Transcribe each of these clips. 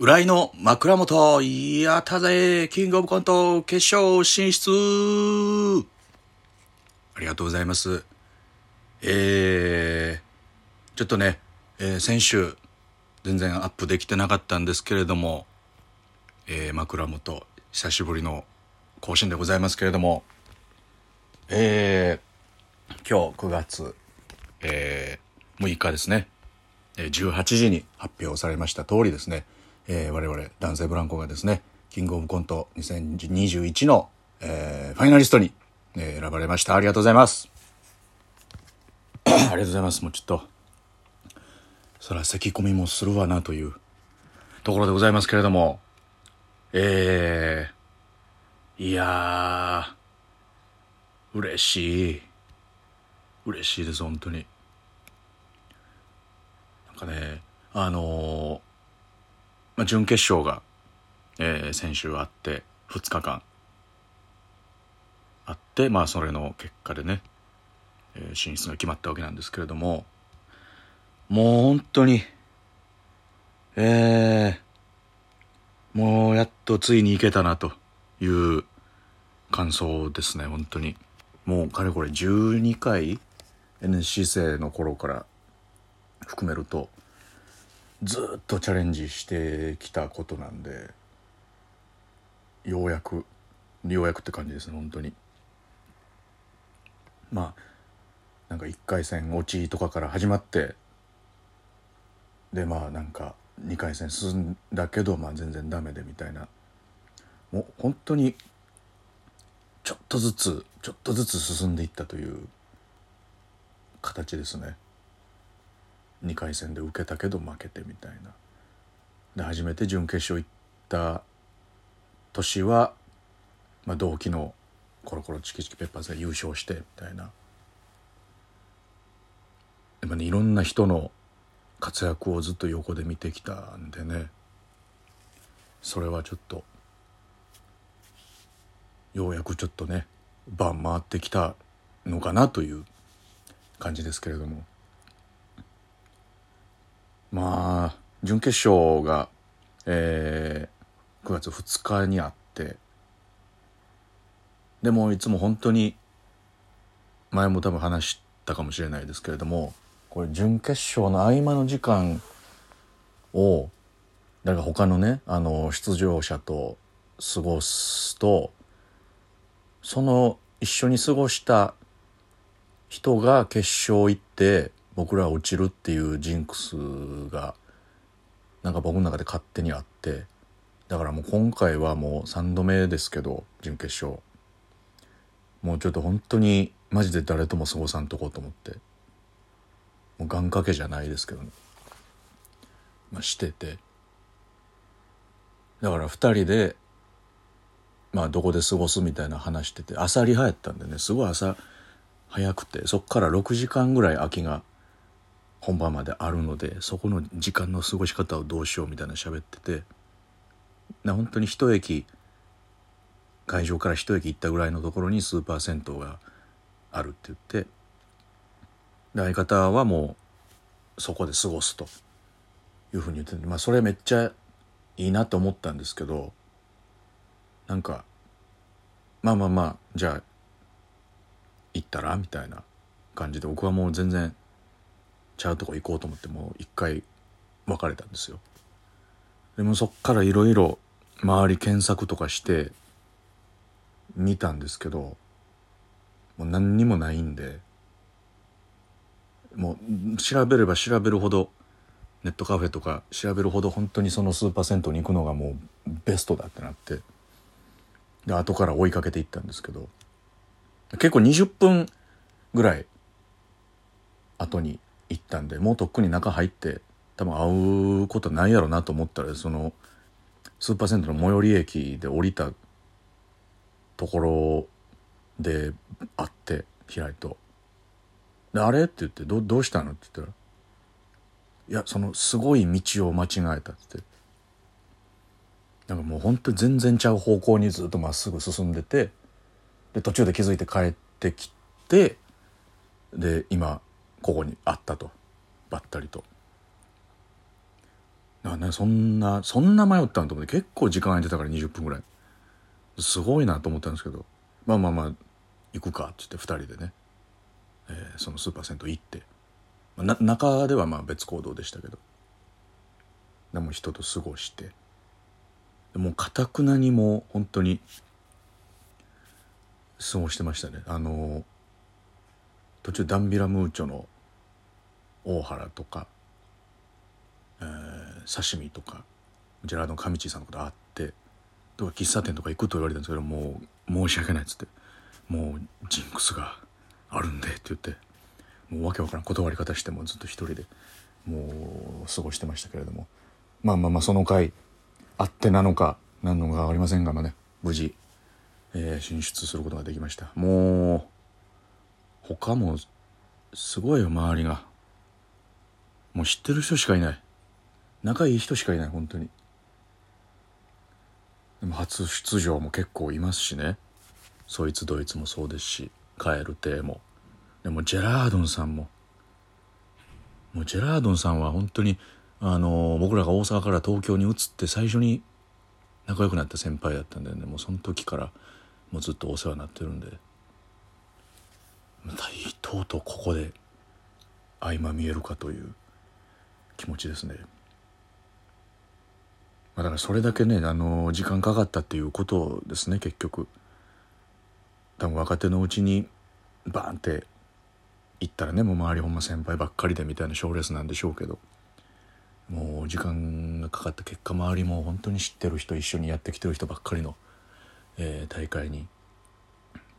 浦井の枕元、やったぜ、キングオブコント決勝進出ありがとうございます。えー、ちょっとね、えー先週、全然アップできてなかったんですけれども、えー枕元、久しぶりの更新でございますけれども、えー、今日9月、えー6日ですね。18時に発表されました通りですね、えー我々男性ブランコがですねキングオブコント2021の、えーファイナリストに、えー選ばれました。ありがとうございます。ありがとうございます。もうちょっとそら咳込みもするわなというところでございますけれどもえー、いやー嬉しい。嬉しいです本当に。なんかねあのーまあ、準決勝が、えー先週あって2日間。あってまあそれの結果でね、えー進出が決まったわけなんですけれどももう本当にえー、もうやっとついに行けたなという感想ですね本当に。もうかれこれ12回 NSC 生の頃から含めるとずっとチャレンジしてきたことなんでようやくようやくって感じですね本当にまあなんか1回戦落ちとかから始まってでまあなんか2回戦進んだけど、まあ、全然ダメでみたいなもう本当にちょっとずつちょっとずつ進んでいったという形ですね。2回戦で受けたけど負けてみたいな。で初めて準決勝行った年は、まあ、同期のコロコロチキチキペッパーズが優勝してみたいな。でもねいろんな人の活躍をずっと横で見てきたんでね。それはちょっとようやくちょっとね番回ってきたのかなという感じですけれども。まあ準決勝が、えー9月2日にあってでもいつも本当に前も多分話したかもしれないですけれどもこれ準決勝の合間の時間をだから他のねあの出場者と過ごすとその一緒に過ごした人が決勝行って僕ら落ちるっていうジンクスがなんか僕の中で勝手にあってだからもう今回はもう3度目ですけど準決勝。もうちょっと本当にマジで誰とも過ごさんとこうと思って。もう願掛けじゃないですけどね。まあしてて。だから2人でまあどこで過ごすみたいな話してて朝リハやったんでねすごい朝早くてそっから6時間ぐらい空きが本番まであるのでそこの時間の過ごし方をどうしようみたいな喋っててな本当に一駅会場から一駅行ったぐらいのところにスーパー銭湯があるって言ってで相方はもうそこで過ごすと。いうふうに言っててまあそれめっちゃいいなと思ったんですけどなんかまあまあまあじゃあ行ったらみたいな感じで僕はもう全然ちゃうとこ行こうと思ってもう一回別れたんですよ。でもそっからいろいろ周り検索とかして見たんですけどもう何にもないんでもう調べれば調べるほどネットカフェとか調べるほど本当にそのスーパー銭湯に行くのがもうベストだってなってで後から追いかけていったんですけど結構20分ぐらい後に行ったんでもうとっくに中入って多分会うことないやろなと思ったらそのスーパー銭湯の最寄り駅で降りたところで会って平井と「であれ?」って言ってど「どうしたの?」って言ったら「いやそのすごい道を間違えた」ってなんかもう本当に全然ちゃう方向にずっとまっすぐ進んでてで途中で気づいて帰ってきてで今ここにあったと。ばったりと。だからねそんなそんな迷ったんと思って結構時間空いてたから20分ぐらい。すごいなと思ったんですけど。まあまあまあ行くかって言って2人でね、えーそのスーパー銭湯行って、まあ中ではまあ別行動でしたけど。でも人と過ごして。でもうかたくなにも本当に過ごしてましたね。あの途中ダンビラムーチョの大原とか、えー刺身とかジェラードン上地さんのことあってとか喫茶店とか行くと言われたんですけどもう申し訳ないっつってもうジンクスがあるんでって言ってもうわけわからん断り方してもずっと一人でもう過ごしてましたけれども。まあまあまあその回あってなのか何のか分かりませんがまあね無事、えー進出することができました。もう他もすごいよ周りが。もう知ってる人しかいない。仲いい人しかいない本当に。でも初出場も結構いますしね。そいつドイツもそうですしカエル亭も。でもジェラードンさんも。もうジェラードンさんは本当にあの僕らが大阪から東京に移って最初に仲良くなった先輩だったんでね。もうその時からもうずっとお世話になってるんで。またとうとうここで相まみえるかという。気持ちですね。ま、だからそれだけねあの時間かかったっていうことですね結局。多分若手のうちにバーンって行ったらねもう周りほんま先輩ばっかりでみたいな賞レースなんでしょうけど。もう時間がかかった結果周りも本当に知ってる人一緒にやってきてる人ばっかりの、えー大会に。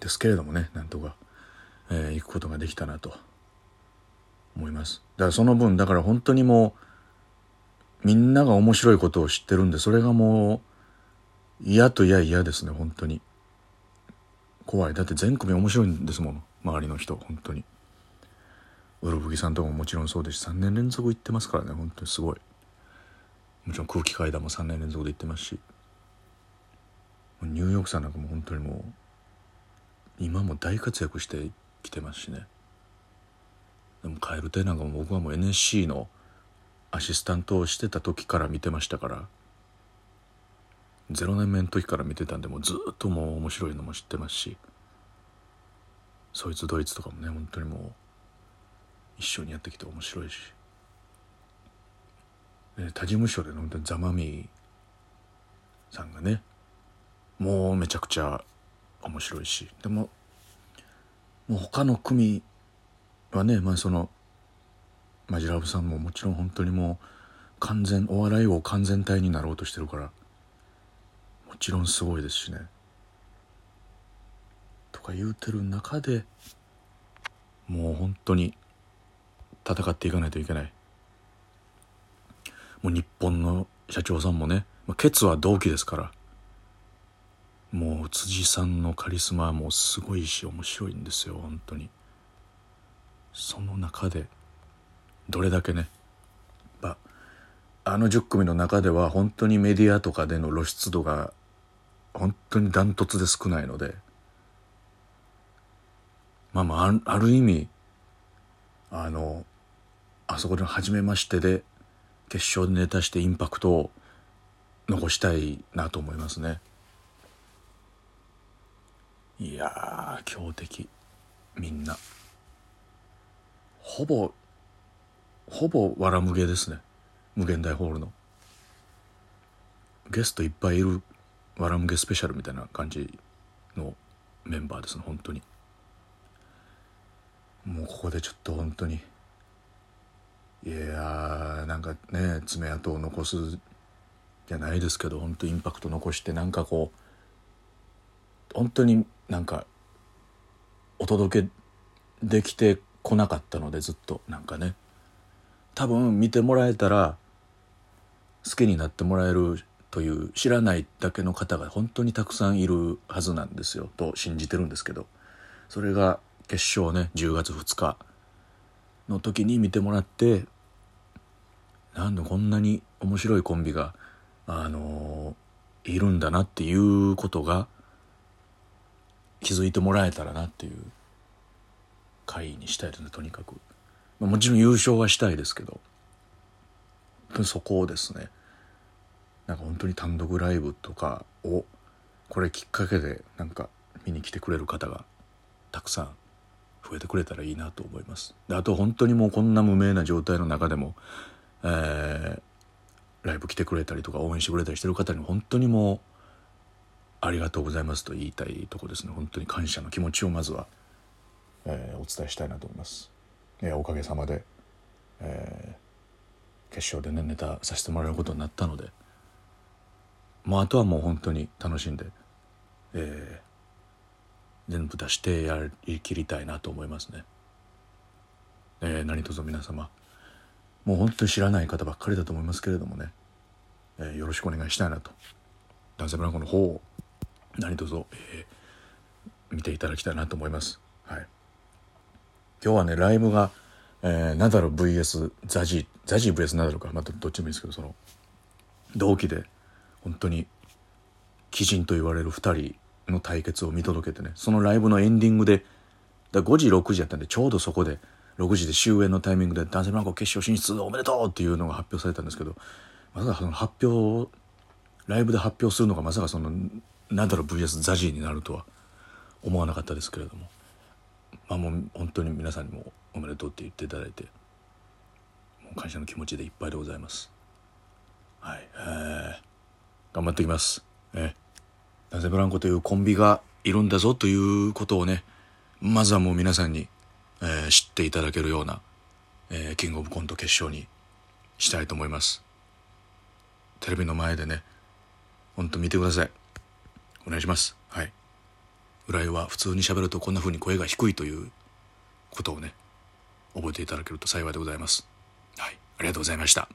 ですけれどもねなんとか、えー行くことができたなと。思います。だからその分だから本当にもうみんなが面白いことを知ってるんでそれがもう嫌と嫌嫌ですね本当に。怖い。だって全組面白いんですもの。周りの人本当に。ウルフギさんとかももちろんそうですし3年連続行ってますからね本当に。すごい。もちろん空気階段も3年連続で行ってますし。ニューヨークさんなんかも本当にもう今も大活躍してきてますしね。でもカエル亭なんかも僕はもう NSC のアシスタントをしてた時から見てましたから0年目の時から見てたんでもうずっともう面白いのも知ってますしそいつドイツとかもね本当にもう一緒にやってきて面白いし。他事務所での本当にザ・マミィさんがねもうめちゃくちゃ面白いし。でももう他の組はねまあそのマジラブさんももちろん本当にもう完全お笑いを完全体になろうとしてるからもちろんすごいですしね。とか言うてる中でもう本当に戦っていかないといけない。もう日本の社長さんもね、まあ、ケツは同期ですからもう辻さんのカリスマはもうすごいし面白いんですよ本当に。その中でどれだけね、まあ、あの10組の中では本当にメディアとかでの露出度が本当にダントツで少ないのでまあまあある意味あのあそこで初めましてで決勝でネタしてインパクトを残したいなと思いますね。いや強敵みんな。ほぼほぼわらむげですね。無限大ホールの。ゲストいっぱいいるわらむげスペシャルみたいな感じのメンバーですね本当に。もうここでちょっと本当に。いやーなんかね爪痕を残すじゃないですけど本当インパクト残してなんかこう本当になんかお届けできてこなかったのでずっとなんかね。多分見てもらえたら好きになってもらえるという知らないだけの方が本当にたくさんいるはずなんですよ。と信じてるんですけど。それが決勝ね10月2日の時に見てもらってなんでこんなに面白いコンビがあのいるんだなっていうことが気づいてもらえたらなっていう。回にしたいですねとにかく、まあ、もちろん優勝はしたいですけど。当にそこをですねなんか本当に単独ライブとかをこれきっかけでなんか見に来てくれる方がたくさん増えてくれたらいいなと思います。であと本当にもうこんな無名な状態の中でも、えー、ライブ来てくれたりとか応援してくれたりしてる方に本当にもうありがとうございますと言いたいとこですね。本当に感謝の気持ちをまずは、えー、お伝えしたいなと思います、えー、おかげさまで、えー、決勝でねネタさせてもらえることになったのでもうあとはもう本当に楽しんで、えー、全部出してやりきりたいなと思いますね、えー、何卒皆様もう本当に知らない方ばっかりだと思いますけれどもね、えー、よろしくお願いしたいなと。男性ブランコの方を何卒、えー、見ていただきたいなと思います。はい、今日はねライブが、えー、ナダル VS ザジーザジー VS ナダルかまたどっちもいいですけどその同期で本当に鬼人と言われる2人の対決を見届けてねそのライブのエンディングでだ5時6時やったんでちょうどそこで6時で終演のタイミングで「男性ブランコ決勝進出おめでとう!」っていうのが発表されたんですけどまさかその発表ライブで発表するのがまさかそのナダル VS ザジーになるとは思わなかったですけれどもまあもう本当に皆さんにもおめでとうって言っていただいてもう感謝の気持ちでいっぱいでございます。はい。えー、頑張っていきます。えなぜブランコというコンビがいるんだぞということをねまずはもう皆さんに、えー、知っていただけるような、えー、キングオブコント決勝にしたいと思います。テレビの前でねほんと見てください。お願いします。はい。浦井は普通に喋るとこんな風に声が低いということをね覚えていただけると幸いでございます。はい。ありがとうございました。